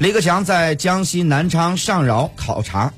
李克强在江西南昌上饶考察。